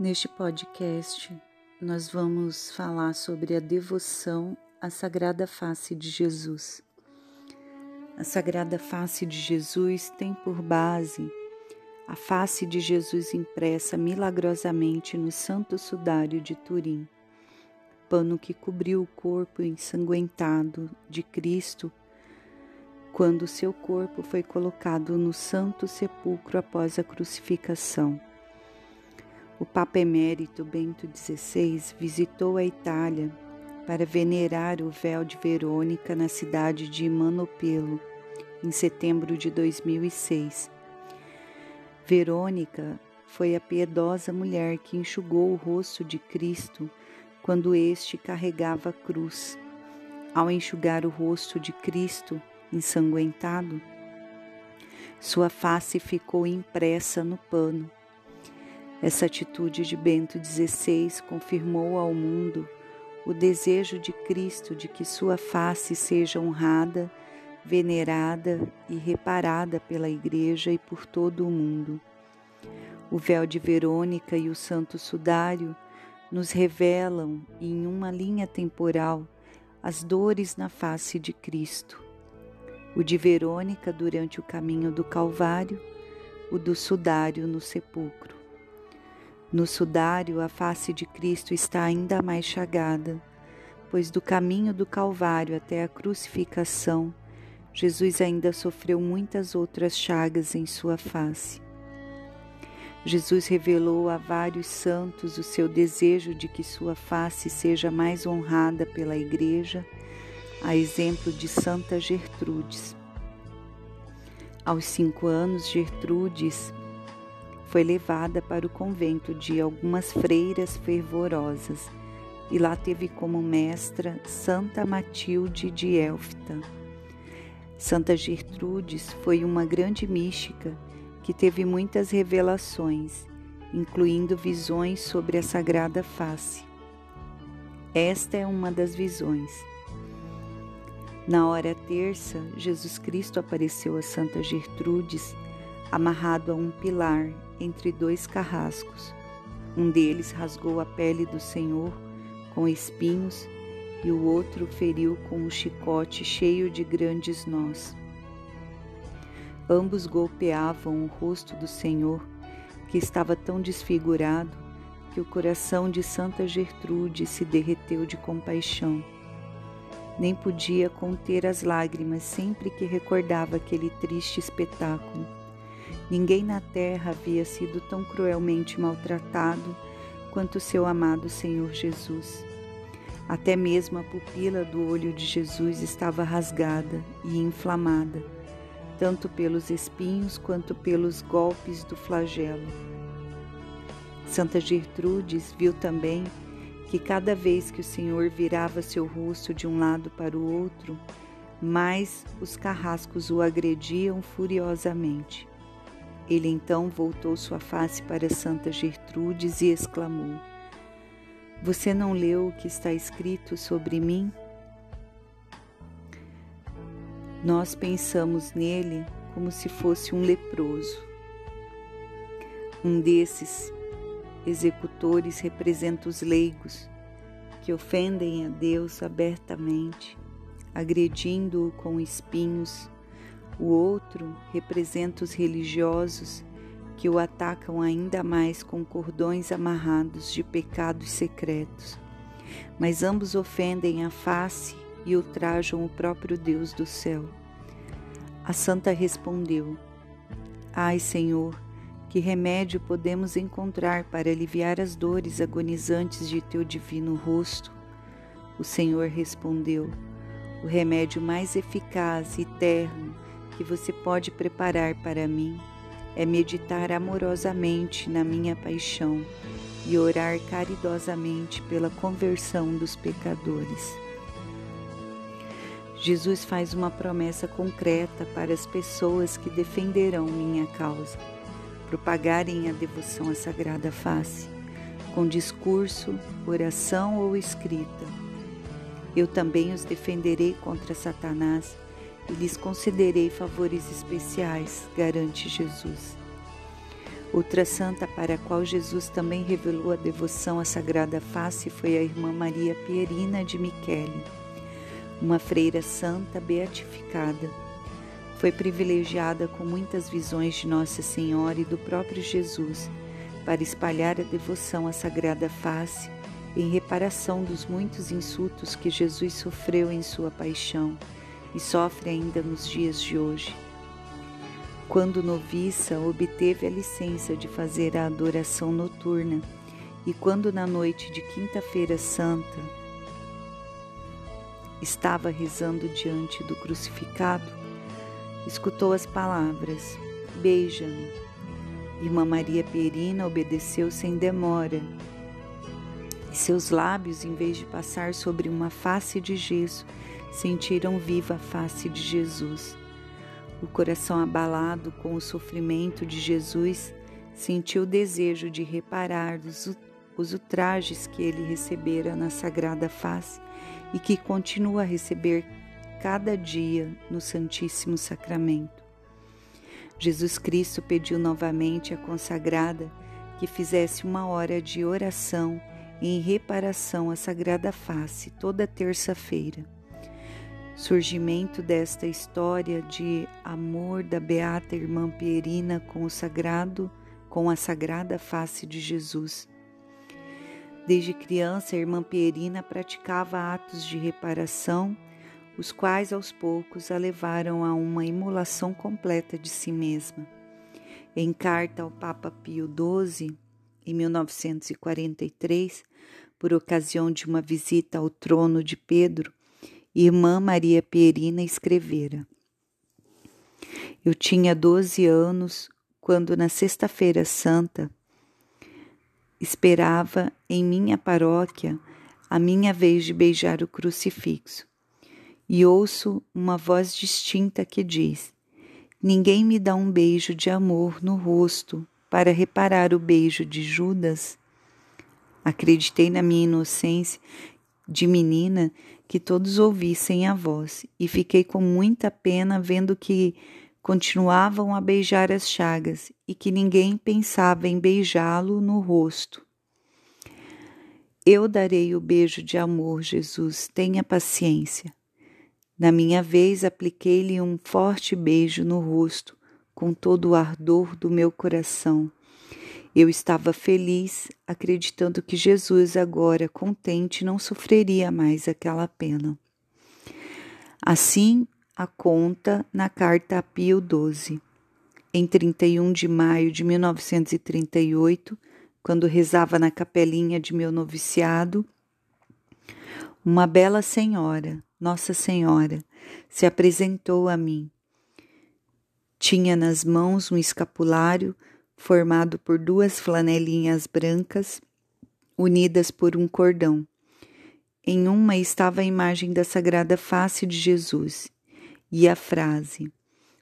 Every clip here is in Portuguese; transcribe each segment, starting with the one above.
Neste podcast, nós vamos falar sobre a devoção à Sagrada Face de Jesus. A Sagrada Face de Jesus tem por base a face de Jesus impressa milagrosamente no Santo Sudário de Turim, pano que cobriu o corpo ensanguentado de Cristo quando seu corpo foi colocado no Santo Sepulcro após a crucificação. O Papa Emérito Bento XVI visitou a Itália para venerar o véu de Verônica na cidade de Manopelo, em setembro de 2006. Verônica foi a piedosa mulher que enxugou o rosto de Cristo quando este carregava a cruz. Ao enxugar o rosto de Cristo ensanguentado, sua face ficou impressa no pano essa atitude de Bento XVI confirmou ao mundo o desejo de Cristo de que sua face seja honrada, venerada e reparada pela Igreja e por todo o mundo. O véu de Verônica e o Santo Sudário nos revelam, em uma linha temporal, as dores na face de Cristo. O de Verônica durante o caminho do Calvário, o do Sudário no sepulcro. No sudário, a face de Cristo está ainda mais chagada, pois do caminho do Calvário até a crucificação, Jesus ainda sofreu muitas outras chagas em sua face. Jesus revelou a vários santos o seu desejo de que sua face seja mais honrada pela Igreja, a exemplo de Santa Gertrudes. Aos cinco anos, Gertrudes foi levada para o convento de algumas freiras fervorosas e lá teve como mestra Santa Matilde de Elfta. Santa Gertrudes foi uma grande mística que teve muitas revelações, incluindo visões sobre a Sagrada Face. Esta é uma das visões. Na hora terça, Jesus Cristo apareceu a Santa Gertrudes amarrado a um pilar entre dois carrascos. Um deles rasgou a pele do Senhor com espinhos e o outro feriu com um chicote cheio de grandes nós. Ambos golpeavam o rosto do Senhor, que estava tão desfigurado que o coração de Santa Gertrude se derreteu de compaixão. Nem podia conter as lágrimas sempre que recordava aquele triste espetáculo Ninguém na terra havia sido tão cruelmente maltratado quanto seu amado Senhor Jesus. Até mesmo a pupila do olho de Jesus estava rasgada e inflamada, tanto pelos espinhos quanto pelos golpes do flagelo. Santa Gertrudes viu também que cada vez que o Senhor virava seu rosto de um lado para o outro, mais os carrascos o agrediam furiosamente. Ele então voltou sua face para Santa Gertrudes e exclamou: Você não leu o que está escrito sobre mim? Nós pensamos nele como se fosse um leproso. Um desses executores representa os leigos que ofendem a Deus abertamente, agredindo-o com espinhos o outro representa os religiosos que o atacam ainda mais com cordões amarrados de pecados secretos. Mas ambos ofendem a face e ultrajam o próprio Deus do céu. A santa respondeu: Ai, Senhor, que remédio podemos encontrar para aliviar as dores agonizantes de teu divino rosto? O Senhor respondeu: O remédio mais eficaz e terno que você pode preparar para mim é meditar amorosamente na minha paixão e orar caridosamente pela conversão dos pecadores. Jesus faz uma promessa concreta para as pessoas que defenderão minha causa, propagarem a devoção à Sagrada Face, com discurso, oração ou escrita. Eu também os defenderei contra Satanás e lhes concederei favores especiais, garante Jesus. Outra santa para a qual Jesus também revelou a devoção à Sagrada Face foi a irmã Maria Pierina de Michele, uma freira santa beatificada. Foi privilegiada com muitas visões de Nossa Senhora e do próprio Jesus para espalhar a devoção à Sagrada Face em reparação dos muitos insultos que Jesus sofreu em sua paixão e sofre ainda nos dias de hoje. Quando noviça, obteve a licença de fazer a adoração noturna, e quando na noite de Quinta-feira Santa estava rezando diante do crucificado, escutou as palavras: Beija-me. Irmã Maria Perina obedeceu sem demora, e seus lábios, em vez de passar sobre uma face de gesso, sentiram viva a face de Jesus. O coração abalado com o sofrimento de Jesus sentiu o desejo de reparar os, os ultrajes que ele recebera na sagrada face e que continua a receber cada dia no Santíssimo Sacramento. Jesus Cristo pediu novamente à consagrada que fizesse uma hora de oração em reparação à Sagrada Face toda terça-feira surgimento desta história de amor da beata irmã Pierina com o sagrado, com a sagrada face de Jesus. Desde criança, a irmã Pierina praticava atos de reparação, os quais aos poucos a levaram a uma imolação completa de si mesma. Em carta ao Papa Pio XII, em 1943, por ocasião de uma visita ao trono de Pedro, Irmã Maria Pierina escrevera: Eu tinha 12 anos quando, na Sexta-feira Santa, esperava em minha paróquia a minha vez de beijar o crucifixo. E ouço uma voz distinta que diz: Ninguém me dá um beijo de amor no rosto para reparar o beijo de Judas. Acreditei na minha inocência de menina que todos ouvissem a voz, e fiquei com muita pena vendo que continuavam a beijar as chagas e que ninguém pensava em beijá-lo no rosto. Eu darei o beijo de amor, Jesus, tenha paciência. Na minha vez, apliquei-lhe um forte beijo no rosto, com todo o ardor do meu coração eu estava feliz, acreditando que Jesus, agora contente, não sofreria mais aquela pena. Assim, a conta na carta a Pio XII. Em 31 de maio de 1938, quando rezava na capelinha de meu noviciado, uma bela senhora, Nossa Senhora, se apresentou a mim. Tinha nas mãos um escapulário formado por duas flanelinhas brancas unidas por um cordão. Em uma estava a imagem da sagrada face de Jesus e a frase: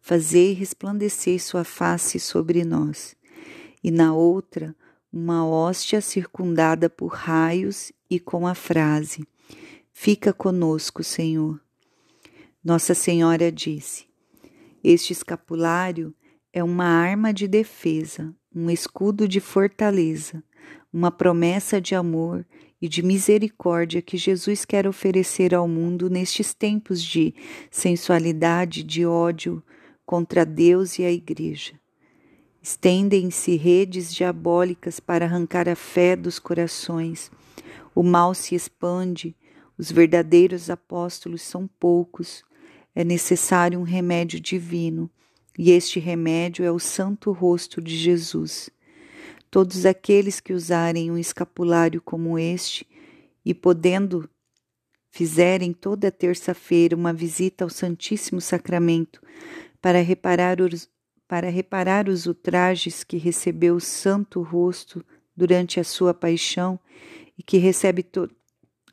Fazei resplandecer sua face sobre nós. E na outra, uma hóstia circundada por raios e com a frase: Fica conosco, Senhor. Nossa Senhora disse: Este escapulário é uma arma de defesa, um escudo de fortaleza, uma promessa de amor e de misericórdia que Jesus quer oferecer ao mundo nestes tempos de sensualidade, de ódio contra Deus e a Igreja. Estendem-se redes diabólicas para arrancar a fé dos corações. O mal se expande, os verdadeiros apóstolos são poucos. É necessário um remédio divino e este remédio é o santo rosto de Jesus. Todos aqueles que usarem um escapulário como este e podendo fizerem toda terça-feira uma visita ao Santíssimo Sacramento para reparar os, para reparar os ultrajes que recebeu o santo rosto durante a sua paixão e que recebe to,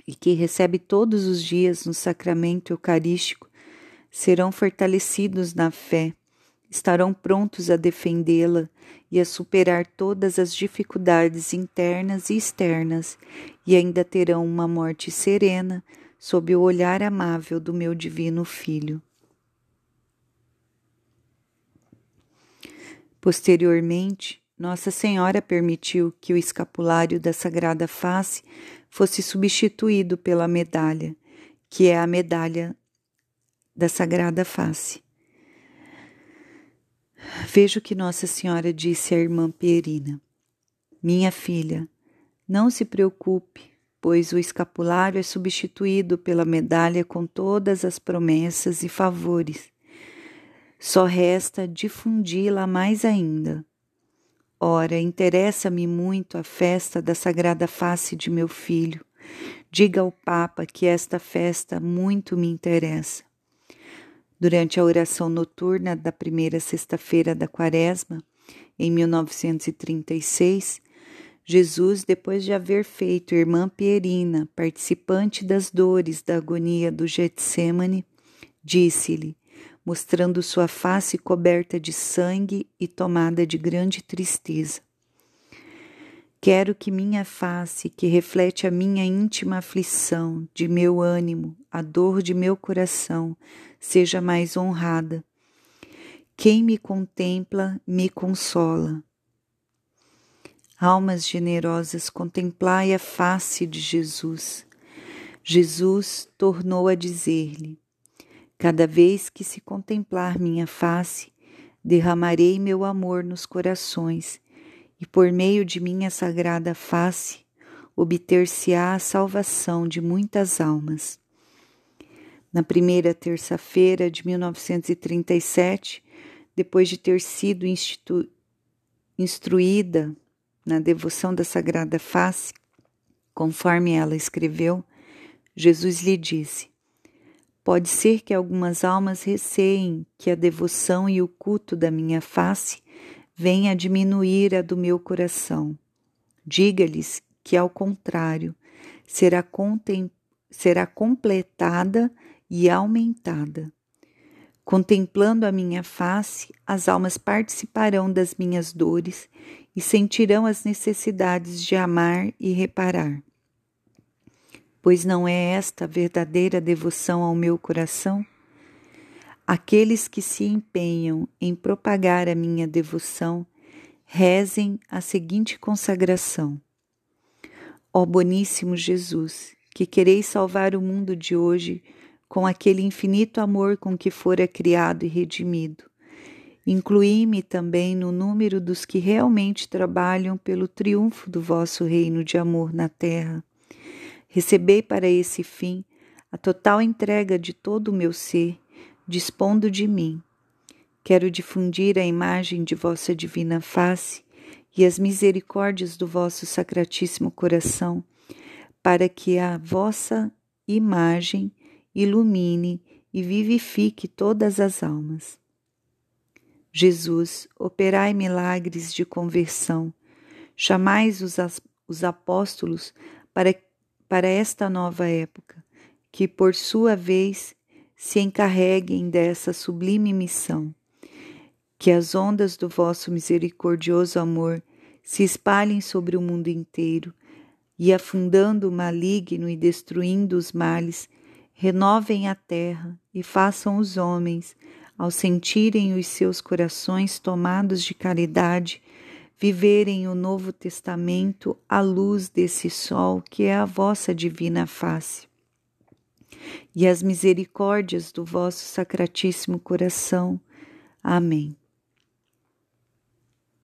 e que recebe todos os dias no sacramento eucarístico, serão fortalecidos na fé estarão prontos a defendê-la e a superar todas as dificuldades internas e externas, e ainda terão uma morte serena sob o olhar amável do meu divino Filho. Posteriormente, Nossa Senhora permitiu que o escapulário da Sagrada Face fosse substituído pela medalha, que é a medalha da Sagrada Face. Vejo que Nossa Senhora disse à irmã Pierina: Minha filha, não se preocupe, pois o escapulário é substituído pela medalha com todas as promessas e favores. Só resta difundi-la mais ainda. Ora, interessa-me muito a festa da Sagrada Face de meu filho. Diga ao Papa que esta festa muito me interessa. Durante a oração noturna da primeira sexta-feira da Quaresma, em 1936, Jesus, depois de haver feito irmã Pierina participante das dores da agonia do Getsemane, disse-lhe, mostrando sua face coberta de sangue e tomada de grande tristeza: Quero que minha face, que reflete a minha íntima aflição, de meu ânimo, a dor de meu coração, seja mais honrada. Quem me contempla, me consola. Almas generosas, contemplai a face de Jesus. Jesus tornou a dizer-lhe: Cada vez que se contemplar minha face, derramarei meu amor nos corações e por meio de minha sagrada face obter-se-á a salvação de muitas almas. Na primeira terça-feira de 1937, depois de ter sido instruída na devoção da Sagrada Face, conforme ela escreveu, Jesus lhe disse: Pode ser que algumas almas receiem que a devoção e o culto da minha face venha diminuir a do meu coração. Diga-lhes que, ao contrário, será, será completada e aumentada. Contemplando a minha face, as almas participarão das minhas dores e sentirão as necessidades de amar e reparar. Pois não é esta a verdadeira devoção ao meu coração? Aqueles que se empenham em propagar a minha devoção, rezem a seguinte consagração: Ó boníssimo Jesus, que quereis salvar o mundo de hoje com aquele infinito amor com que fora criado e redimido. Incluí-me também no número dos que realmente trabalham pelo triunfo do vosso reino de amor na terra. Recebei para esse fim a total entrega de todo o meu ser dispondo de mim. Quero difundir a imagem de vossa divina face e as misericórdias do vosso sacratíssimo coração, para que a vossa imagem ilumine e vivifique todas as almas. Jesus, operai milagres de conversão, chamais os, os apóstolos para, para esta nova época, que por sua vez se encarreguem dessa sublime missão. Que as ondas do vosso misericordioso amor se espalhem sobre o mundo inteiro e, afundando o maligno e destruindo os males, renovem a terra e façam os homens, ao sentirem os seus corações tomados de caridade, viverem o Novo Testamento à luz desse sol que é a vossa divina face e as misericórdias do vosso Sacratíssimo Coração. Amém.